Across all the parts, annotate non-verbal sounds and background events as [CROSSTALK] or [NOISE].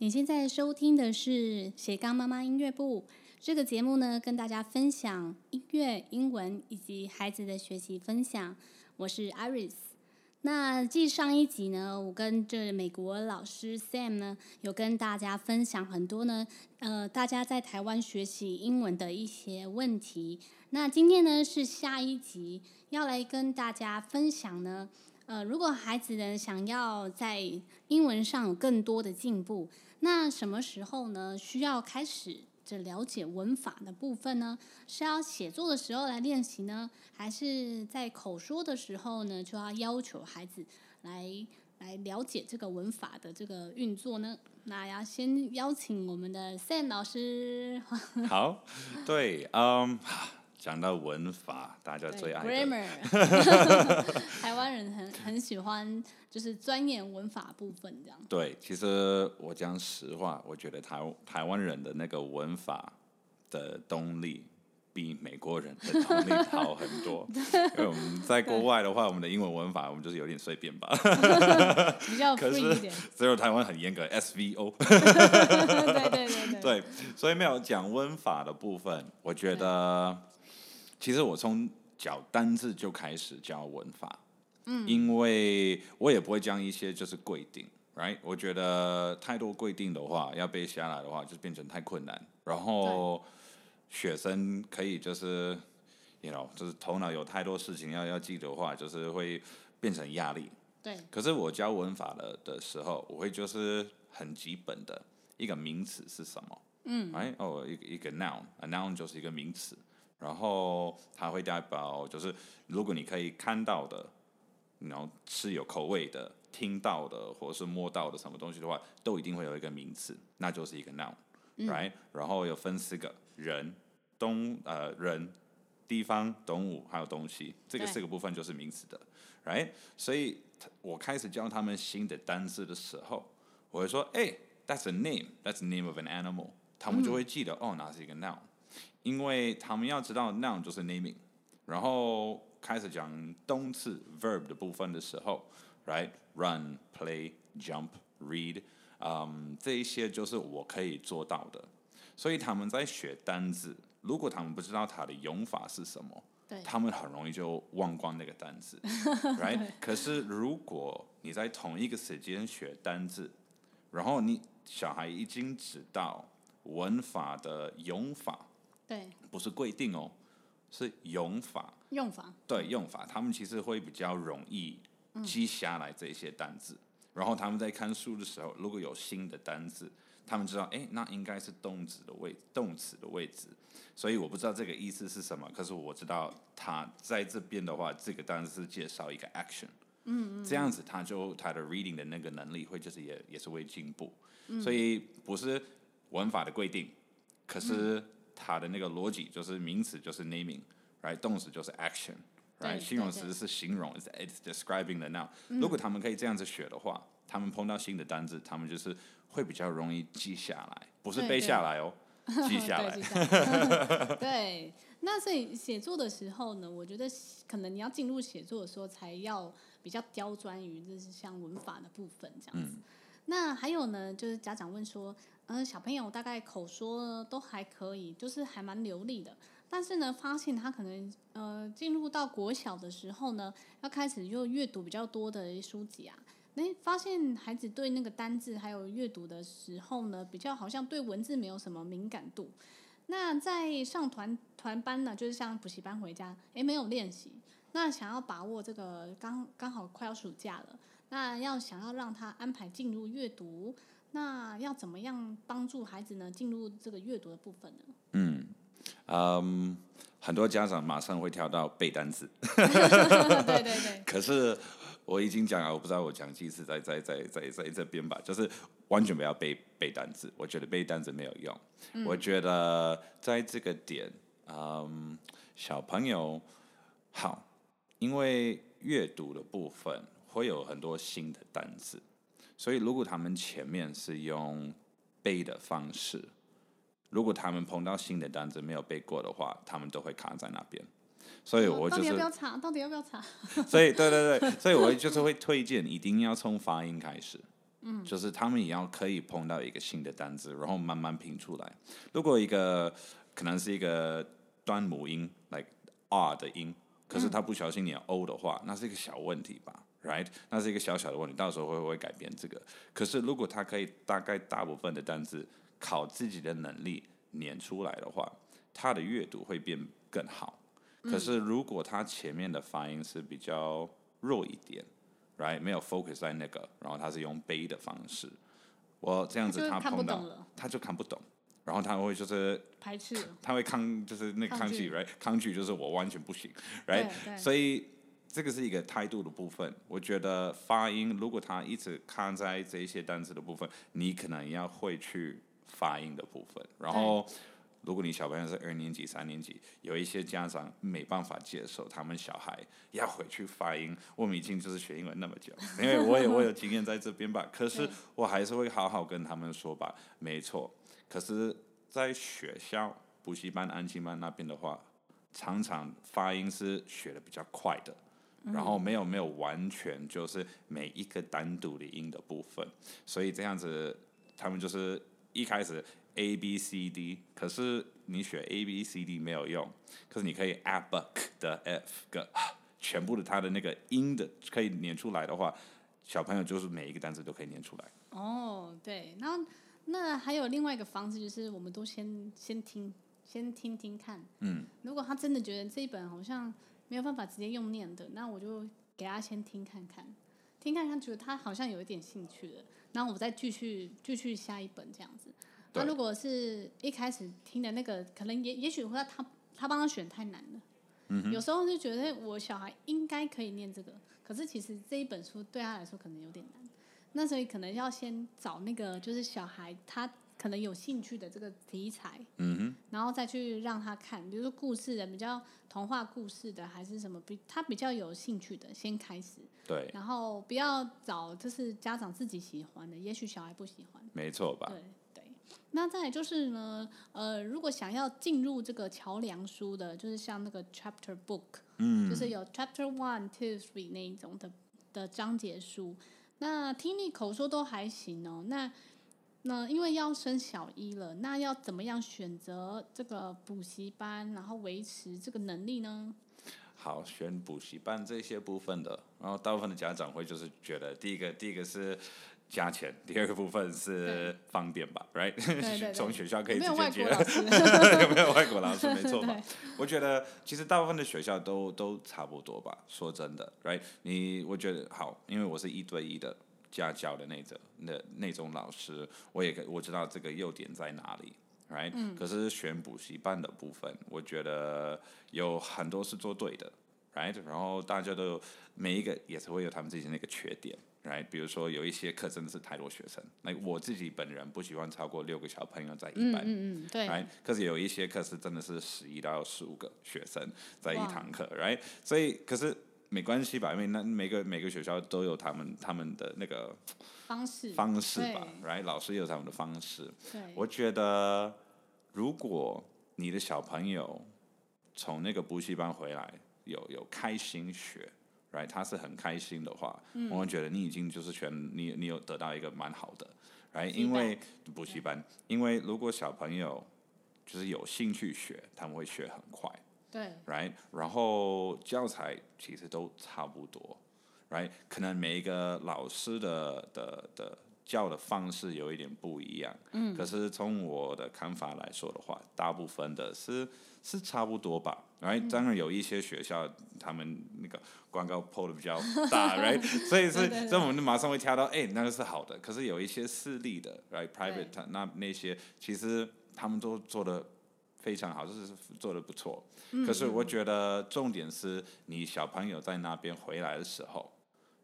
你现在收听的是斜杠妈妈音乐部这个节目呢，跟大家分享音乐、英文以及孩子的学习分享。我是 Iris。那继上一集呢，我跟这美国老师 Sam 呢，有跟大家分享很多呢，呃，大家在台湾学习英文的一些问题。那今天呢，是下一集要来跟大家分享呢，呃，如果孩子呢想要在英文上有更多的进步。那什么时候呢？需要开始这了解文法的部分呢？是要写作的时候来练习呢，还是在口说的时候呢，就要要求孩子来来了解这个文法的这个运作呢？那要先邀请我们的 Sam 老师。[LAUGHS] 好，对，嗯。讲到文法，大家最爱 grammar，[LAUGHS] [LAUGHS] 台湾人很很喜欢，就是钻研文法部分这样。对，其实我讲实话，我觉得台台湾人的那个文法的动力比美国人的动力好很多。[LAUGHS] 因为我们在国外的话，我们的英文文法我们就是有点随便吧，比较 free 一点。只有台湾很严格，SVO。对对对对。对，所以没有讲文法的部分，我觉得。其实我从教单字就开始教文法，嗯，因为我也不会讲一些就是规定，right？我觉得太多规定的话，要背下来的话，就变成太困难。然后学生可以就是，you know，就是头脑有太多事情要要记的话，就是会变成压力。对。可是我教文法的的时候，我会就是很基本的一个名词是什么，嗯，，right？，哦，一个一个 noun，a noun 就是一个名词。然后他会代表，就是如果你可以看到的，然后是有口味的、听到的，或者是摸到的什么东西的话，都一定会有一个名词，那就是一个 noun，right？、嗯、然后有分四个人、东呃人、地方、动物还有东西，这个四个部分就是名词的，right？所以我开始教他们新的单词的时候，我会说，哎，that's a name，that's the name of an animal，他们就会记得，嗯、哦，那是一个 noun。因为他们要知道 noun 就是 naming，然后开始讲动词 verb 的部分的时候，right，run、play、jump、read，嗯，这一些就是我可以做到的。所以他们在学单字，如果他们不知道它的用法是什么，对他们很容易就忘光那个单字，[LAUGHS] right？可是如果你在同一个时间学单字，然后你小孩已经知道文法的用法。对，不是规定哦，是用法。用法。对，用法，他们其实会比较容易记下来这些单字。嗯、然后他们在看书的时候，如果有新的单字，他们知道，哎，那应该是动词的位，动词的位置。所以我不知道这个意思是什么，可是我知道他在这边的话，这个单词是介绍一个 action。嗯，嗯，这样子他就他的 reading 的那个能力会就是也也是会进步。嗯、所以不是文法的规定，可是。嗯它的那个逻辑就是名词就是 naming，right？动词就是 action，right？形容词是形容，it's it's describing the noun。如果他们可以这样子学的话，他们碰到新的单字，他们就是会比较容易记下来，不是背下来哦，记下来。[LAUGHS] [LAUGHS] 对，那所以写作的时候呢，我觉得可能你要进入写作的时候，才要比较刁钻于就是像文法的部分这样子。嗯、那还有呢，就是家长问说。嗯，小朋友大概口说都还可以，就是还蛮流利的。但是呢，发现他可能呃进入到国小的时候呢，要开始就阅读比较多的书籍啊。诶，发现孩子对那个单字还有阅读的时候呢，比较好像对文字没有什么敏感度。那在上团团班呢，就是像补习班回家，诶，没有练习。那想要把握这个刚刚好快要暑假了，那要想要让他安排进入阅读。那要怎么样帮助孩子呢？进入这个阅读的部分呢？嗯，嗯，很多家长马上会跳到背单词。[LAUGHS] 对对对。可是我已经讲了，我不知道我讲几次在在在在在这边吧，就是完全不要背背单词。我觉得背单词没有用。嗯、我觉得在这个点，嗯，小朋友好，因为阅读的部分会有很多新的单词。所以，如果他们前面是用背的方式，如果他们碰到新的单词没有背过的话，他们都会卡在那边。所以我就是 [LAUGHS] 到底要不要查？到底要不要查？所以，对对对，所以我就是会推荐一定要从发音开始。嗯，就是他们也要可以碰到一个新的单字，然后慢慢拼出来。如果一个可能是一个端母音，like R 的音，可是他不小心念 O 的话，那是一个小问题吧，right？那是一个小小的问题，到时候会不会改变这个？可是如果他可以大概大部分的单字靠自己的能力念出来的话，他的阅读会变更好。可是如果他前面的发音是比较弱一点。Right，没有 focus 在那个，然后他是用背的方式，我这样子他碰到他就看不懂，然后他会就是排斥，他会抗就是那个抗拒，right，抗拒就是我完全不行，right，所以这个是一个态度的部分。我觉得发音如果他一直看在这些单词的部分，你可能要会去发音的部分，然后。如果你小朋友是二年级、三年级，有一些家长没办法接受他们小孩要回去发音。我们已经就是学英文那么久，[LAUGHS] 因为我也我有经验在这边吧。可是我还是会好好跟他们说吧。没错，可是，在学校补习班、安亲班那边的话，常常发音是学的比较快的，然后没有没有完全就是每一个单独的音的部分，所以这样子他们就是一开始。A B C D，可是你学 A B C D 没有用，可是你可以 a b k 的 F 个全部的它的那个音的可以念出来的话，小朋友就是每一个单词都可以念出来。哦，对，那那还有另外一个方式，就是我们都先先听，先听听看。嗯。如果他真的觉得这一本好像没有办法直接用念的，那我就给他先听看看，听看看，觉得他好像有一点兴趣了，然后我再继续继续下一本这样子。那如果是一开始听的那个，可能也也许会他他帮他选太难了。嗯。有时候就觉得我小孩应该可以念这个，可是其实这一本书对他来说可能有点难。那所以可能要先找那个就是小孩他可能有兴趣的这个题材。嗯。然后再去让他看，比如说故事的比较童话故事的，还是什么比他比较有兴趣的，先开始。对。然后不要找就是家长自己喜欢的，也许小孩不喜欢。没错吧？对。那再来就是呢，呃，如果想要进入这个桥梁书的，就是像那个 chapter book，嗯，就是有 chapter one、two、three 那一种的的章节书，那听力口说都还行哦。那那因为要升小一了，那要怎么样选择这个补习班，然后维持这个能力呢？好，选补习班这些部分的，然后大部分的家长会就是觉得，第一个，第一个是。加钱，[LAUGHS] 第二个部分是方便吧，right？[LAUGHS] 从学校可以直接接，[LAUGHS] 有没有外国老师？没错吧？我觉得其实大部分的学校都都差不多吧。说真的，right？你我觉得好，因为我是一对一的家教的那种那那种老师，我也我知道这个优点在哪里，right？嗯。可是选补习班的部分，我觉得有很多是做对的，right？然后大家都每一个也是会有他们自己的那个缺点。Right? 比如说有一些课真的是太多学生，那我自己本人不喜欢超过六个小朋友在一班，嗯嗯嗯，对。Right? 可是有一些课是真的是十一到十五个学生在一堂课，Right? 所以可是没关系吧，因为那每个每个学校都有他们他们的那个方式方式吧，Right? 老师也有他们的方式。对我觉得如果你的小朋友从那个补习班回来，有有开心学。Right，他是很开心的话，嗯、我们觉得你已经就是全你你有得到一个蛮好的，Right，因为补习班，因为如果小朋友就是有兴趣学，他们会学很快，对，Right，然后教材其实都差不多，Right，可能每一个老师的的的教的方式有一点不一样，嗯，可是从我的看法来说的话，大部分的是是差不多吧。Right，当然有一些学校，他们那个广告 PO 的比较大，[LAUGHS] Right，所以是，所以我们就马上会跳到，哎、欸，那个是好的。可是有一些私立的，Right，Private，那那些其实他们都做的非常好，就是做的不错。可是我觉得重点是你小朋友在那边回来的时候，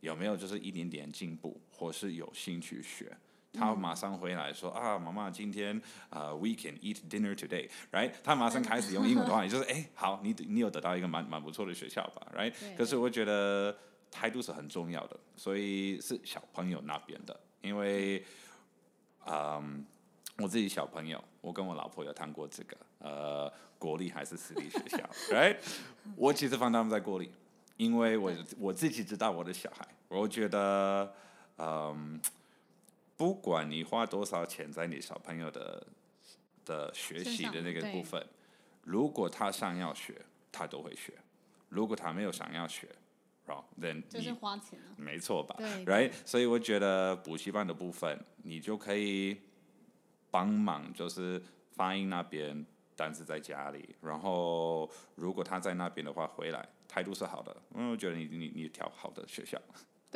有没有就是一点点进步，或是有兴趣学。他马上回来说啊，妈妈，今天啊、uh,，we can eat dinner today，right？他马上开始用英文的话，也就是哎，[LAUGHS] 好，你你有得到一个蛮蛮不错的学校吧，right？可是我觉得态度是很重要的，所以是小朋友那边的，因为嗯，um, 我自己小朋友，我跟我老婆有谈过这个，呃，国立还是私立学校，[LAUGHS] right？我其实放他们在国立，因为我我自己知道我的小孩，我觉得嗯。Um, 不管你花多少钱在你小朋友的的学习的那个部分，如果他想要学，他都会学；如果他没有想要学，然后 then 就是花钱了，没错吧？对，right？所以我觉得补习班的部分，你就可以帮忙，就是发音那边但是在家里，然后如果他在那边的话，回来态度是好的，因为我觉得你你你挑好的学校。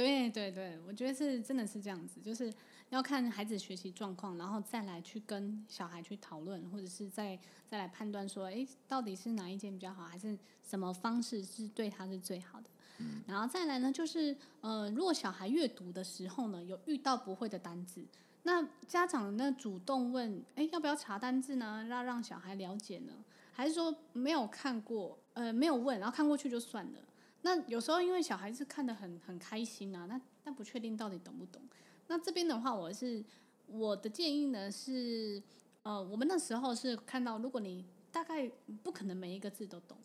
对对对，我觉得是真的是这样子，就是要看孩子学习状况，然后再来去跟小孩去讨论，或者是再再来判断说，哎，到底是哪一间比较好，还是什么方式是对他是最好的。嗯，然后再来呢，就是呃，如果小孩阅读的时候呢，有遇到不会的单字，那家长呢主动问，哎，要不要查单字呢？让让小孩了解呢？还是说没有看过，呃，没有问，然后看过去就算了？那有时候因为小孩子看得很很开心啊，那但不确定到底懂不懂。那这边的话，我是我的建议呢是，呃，我们那时候是看到，如果你大概不可能每一个字都懂，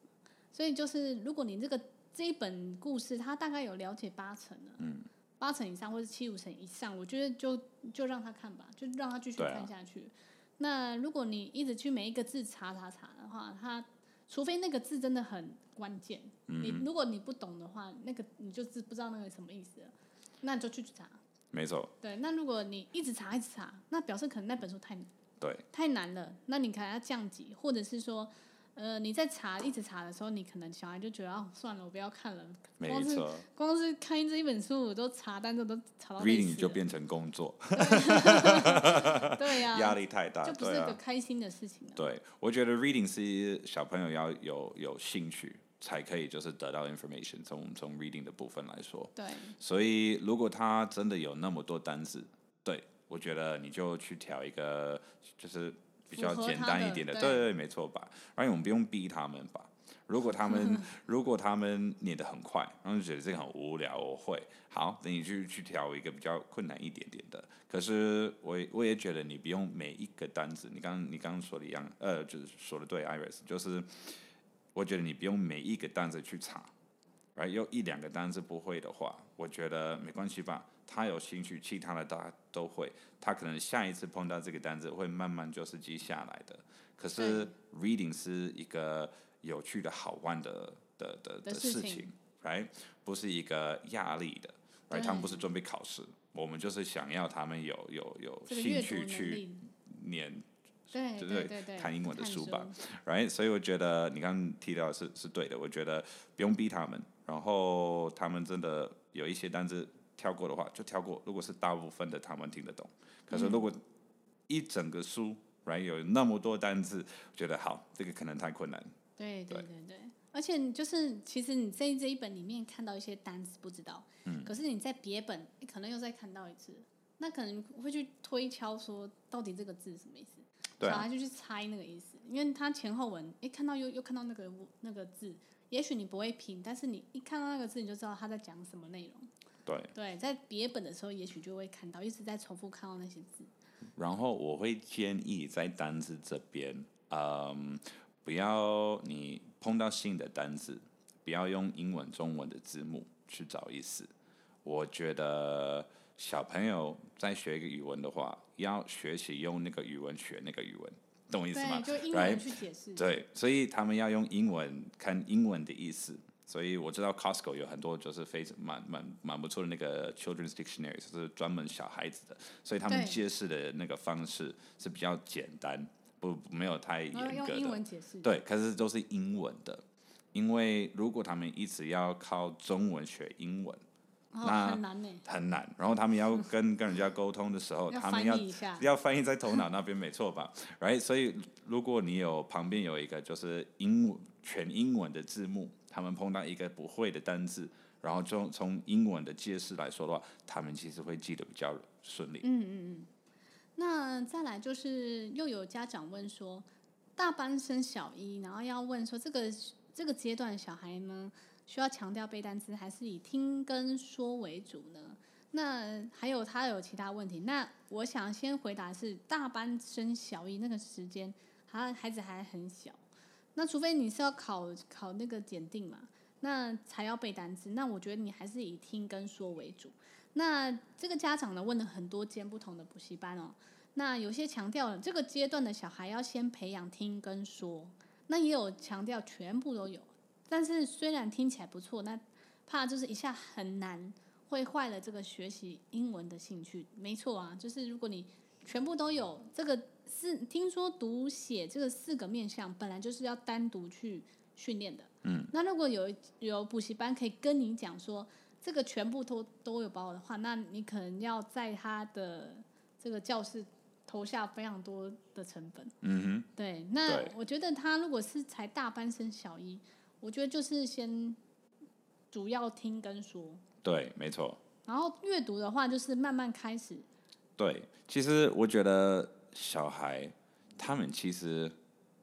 所以就是如果你这个这一本故事，他大概有了解八成了，嗯，八成以上或者七五成以上，我觉得就就让他看吧，就让他继续看下去。那如果你一直去每一个字查查查的话，他除非那个字真的很关键，嗯、你如果你不懂的话，那个你就是不知道那个什么意思了，那你就去查。没错。对，那如果你一直查一直查，那表示可能那本书太对太难了，那你可能要降级，或者是说。呃，你在查一直查的时候，你可能小孩就觉得哦，算了，我不要看了。没错。光是光是看这一本书，我都查单词都查到。Reading 就变成工作。[LAUGHS] 对呀。[LAUGHS] 压力太大，就不是一个开心的事情。对，我觉得 Reading 是小朋友要有有兴趣才可以，就是得到 information。从从 Reading 的部分来说。对。所以，如果他真的有那么多单词，对，我觉得你就去挑一个，就是。比较简单一点的，对，对对，没错吧？而且我们不用逼他们吧。如果他们 [LAUGHS] 如果他们念得很快，然后就觉得这个很无聊，我会好，等你去去挑一个比较困难一点点的。可是我我也觉得你不用每一个单子，你刚你刚刚说的一样，呃，就是说的对，Iris，就是我觉得你不用每一个单子去查，而有一两个单子不会的话，我觉得没关系吧。他有兴趣，其他的大家都会。他可能下一次碰到这个单词，会慢慢就是记下来的。可是 reading 是一个有趣的好玩的的的的事情，right？不是一个压力的，right？他们不是准备考试，我们就是想要他们有有有兴趣去念，对对对对，看英文的书吧，right？所以我觉得你刚刚提到的是是对的，我觉得不用逼他们，然后他们真的有一些单词。跳过的话就跳过。如果是大部分的他们听得懂，可是如果一整个书，right 有那么多单字，觉得好，这个可能太困难。对对对对，而且就是其实你在这一本里面看到一些单词不知道，嗯，可是你在别本你可能又再看到一次，那可能会去推敲说到底这个字什么意思，对啊，小孩就去猜那个意思，因为他前后文哎看到又又看到那个那个字，也许你不会拼，但是你一看到那个字你就知道他在讲什么内容。对，对，在别本的时候，也许就会看到，一直在重复看到那些字。然后我会建议在单字这边，嗯，不要你碰到新的单字，不要用英文、中文的字幕去找意思。我觉得小朋友在学一个语文的话，要学习用那个语文学那个语文，懂我意思吗？对，就英文去解释。对，所以他们要用英文看英文的意思。所以我知道 Costco 有很多就是非常蛮蛮蛮不错的那个 Children's Dictionary，就是专门小孩子的，所以他们解释的那个方式是比较简单，不没有太严格的。用英文解释。对，可是都是英文的，因为如果他们一直要靠中文学英文，哦、那很难呢。很难。然后他们要跟跟人家沟通的时候，[LAUGHS] 他们要要翻译在头脑那边，没错吧？Right？所以如果你有旁边有一个就是英文全英文的字幕。他们碰到一个不会的单字，然后从从英文的解释来说的话，他们其实会记得比较顺利。嗯嗯嗯。那再来就是又有家长问说，大班升小一，然后要问说这个这个阶段小孩呢，需要强调背单词，还是以听跟说为主呢？那还有他有其他问题，那我想先回答是大班升小一那个时间，他孩子还很小。那除非你是要考考那个检定嘛，那才要背单词。那我觉得你还是以听跟说为主。那这个家长呢问了很多间不同的补习班哦，那有些强调了这个阶段的小孩要先培养听跟说，那也有强调全部都有。但是虽然听起来不错，那怕就是一下很难，会坏了这个学习英文的兴趣。没错啊，就是如果你全部都有，这个是听说读写这个四个面向，本来就是要单独去训练的。嗯，那如果有有补习班可以跟你讲说这个全部都都有包的话，那你可能要在他的这个教室投下非常多的成本。嗯哼，对。那我觉得他如果是才大班升小一。我觉得就是先主要听跟说，对，没错。然后阅读的话，就是慢慢开始。对，其实我觉得小孩他们其实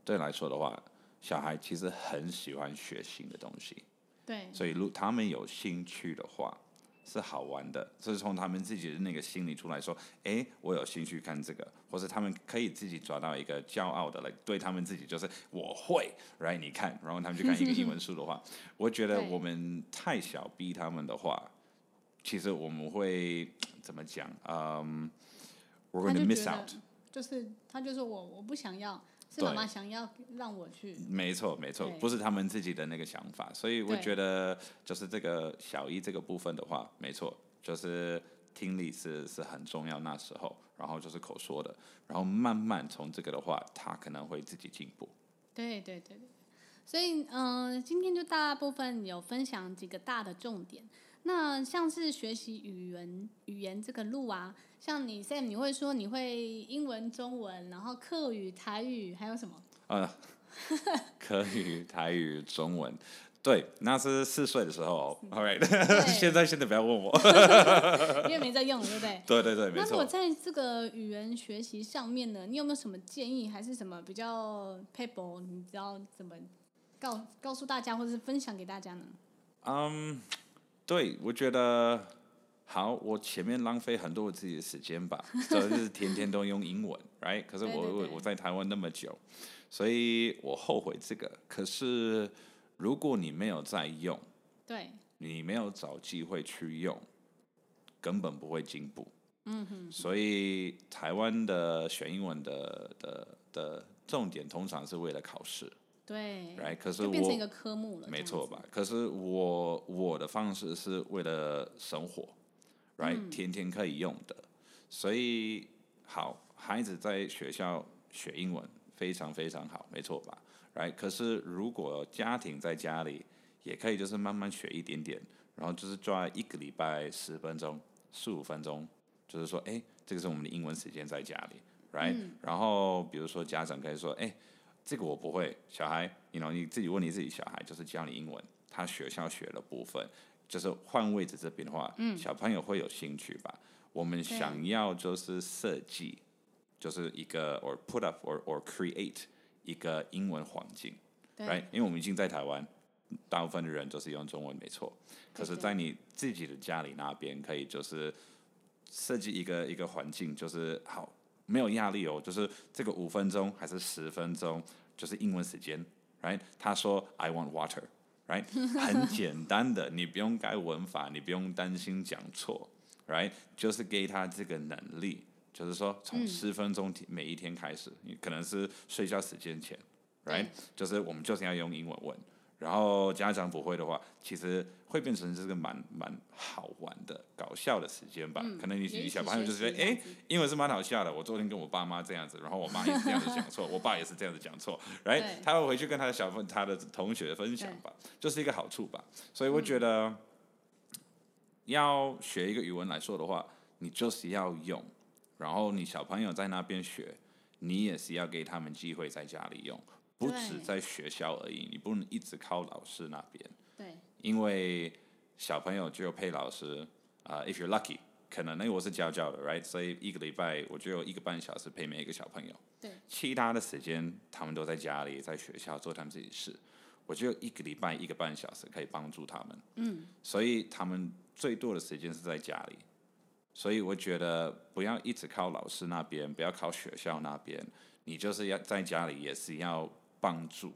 对来说的话，小孩其实很喜欢学新的东西。对。所以，如他们有兴趣的话。是好玩的，是从他们自己的那个心里出来说，哎，我有兴趣看这个，或者他们可以自己找到一个骄傲的，来对他们自己就是我会，right？你看，然后他们去看一个英文书的话，[LAUGHS] 我觉得我们太小逼他们的话，其实我们会怎么讲？嗯，we're going to miss out，就是他就说我我不想要。是妈妈想要让我去，没错没错，不是他们自己的那个想法，所以我觉得就是这个小一这个部分的话，没错，就是听力是是很重要那时候，然后就是口说的，然后慢慢从这个的话，他可能会自己进步。对对对，所以嗯、呃，今天就大部分有分享几个大的重点。那像是学习语言语言这个路啊，像你 Sam，你会说你会英文、中文，然后客语、台语，还有什么？呃，客语、台语、中文，对，那是四岁的时候。All right，[LAUGHS] 现在现在不要问我，[LAUGHS] 因为没在用，对不对？对对对，没错。那如果在这个语言学习上面呢，你有没有什么建议，还是什么比较 paper，你知道怎么告告诉大家，或者是分享给大家呢？嗯。Um, 对，我觉得好。我前面浪费很多我自己的时间吧，[LAUGHS] 就是天天都用英文，right？可是我我我在台湾那么久，所以我后悔这个。可是如果你没有在用，对，你没有找机会去用，根本不会进步。嗯哼。所以台湾的学英文的的的重点，通常是为了考试。对，right，可是我变成一个科目了，没错吧？可是我我的方式是为了生活，right，嗯，天天可以用的。所以好，孩子在学校学英文非常非常好，没错吧？right，可是如果家庭在家里也可以，就是慢慢学一点点，然后就是抓一个礼拜十分钟、十五分钟，就是说，哎，这个是我们的英文时间在家里，right，嗯，然后比如说家长可以说，哎。这个我不会，小孩，you know, 你自己问你自己小孩，就是教你英文，他学校学的部分，就是换位置这边的话，嗯，小朋友会有兴趣吧？我们想要就是设计，就是一个 or put up or or create 一个英文环境，right？因为我们已经在台湾，大部分的人就是用中文，没错。可是，在你自己的家里那边，可以就是设计一个一个环境，就是好。没有压力哦，就是这个五分钟还是十分钟，就是英文时间，right？他说 I want water，right？[LAUGHS] 很简单的，你不用改文法，你不用担心讲错，right？就是给他这个能力，就是说从十分钟每一天开始，你可能是睡觉时间前，right？就是我们就是要用英文问。然后家长不会的话，其实会变成这个蛮蛮好玩的、搞笑的时间吧。嗯、可能你你小朋友就是觉得，哎，英文是蛮好笑的。我昨天跟我爸妈这样子，然后我妈也是这样子讲错，[LAUGHS] 我爸也是这样子讲错，right？他会回去跟他的小朋他的同学分享吧，就是一个好处吧。所以我觉得，嗯、要学一个语文来说的话，你就是要用，然后你小朋友在那边学，你也是要给他们机会在家里用。不止在学校而已，你不能一直靠老师那边。对。因为小朋友只有陪老师啊、uh，if you're lucky，可能因为我是教教的，right？所以一个礼拜我就有一个半小时陪每一个小朋友。对。其他的时间他们都在家里，在学校做他们自己事，我就有一个礼拜一个半小时可以帮助他们。嗯。所以他们最多的时间是在家里，所以我觉得不要一直靠老师那边，不要靠学校那边，你就是要在家里也是要。帮助，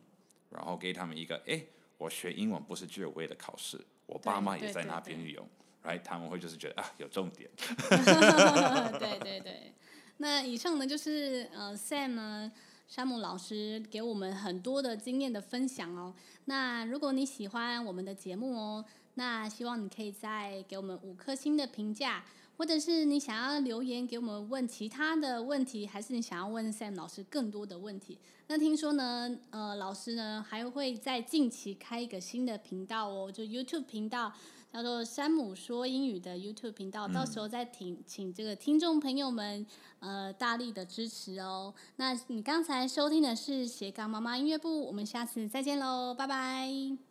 然后给他们一个，哎，我学英文不是只有为了考试，我爸妈也在那边用，right？他们会就是觉得啊，有重点。[LAUGHS] 对对对，那以上呢就是呃 Sam 呢，山姆老师给我们很多的经验的分享哦。那如果你喜欢我们的节目哦，那希望你可以再给我们五颗星的评价。或者是你想要留言给我们问其他的问题，还是你想要问 Sam 老师更多的问题？那听说呢，呃，老师呢还会在近期开一个新的频道哦，就 YouTube 频道，叫做山姆说英语的 YouTube 频道，到时候再请请这个听众朋友们呃大力的支持哦。那你刚才收听的是斜杠妈妈音乐部，我们下次再见喽，拜拜。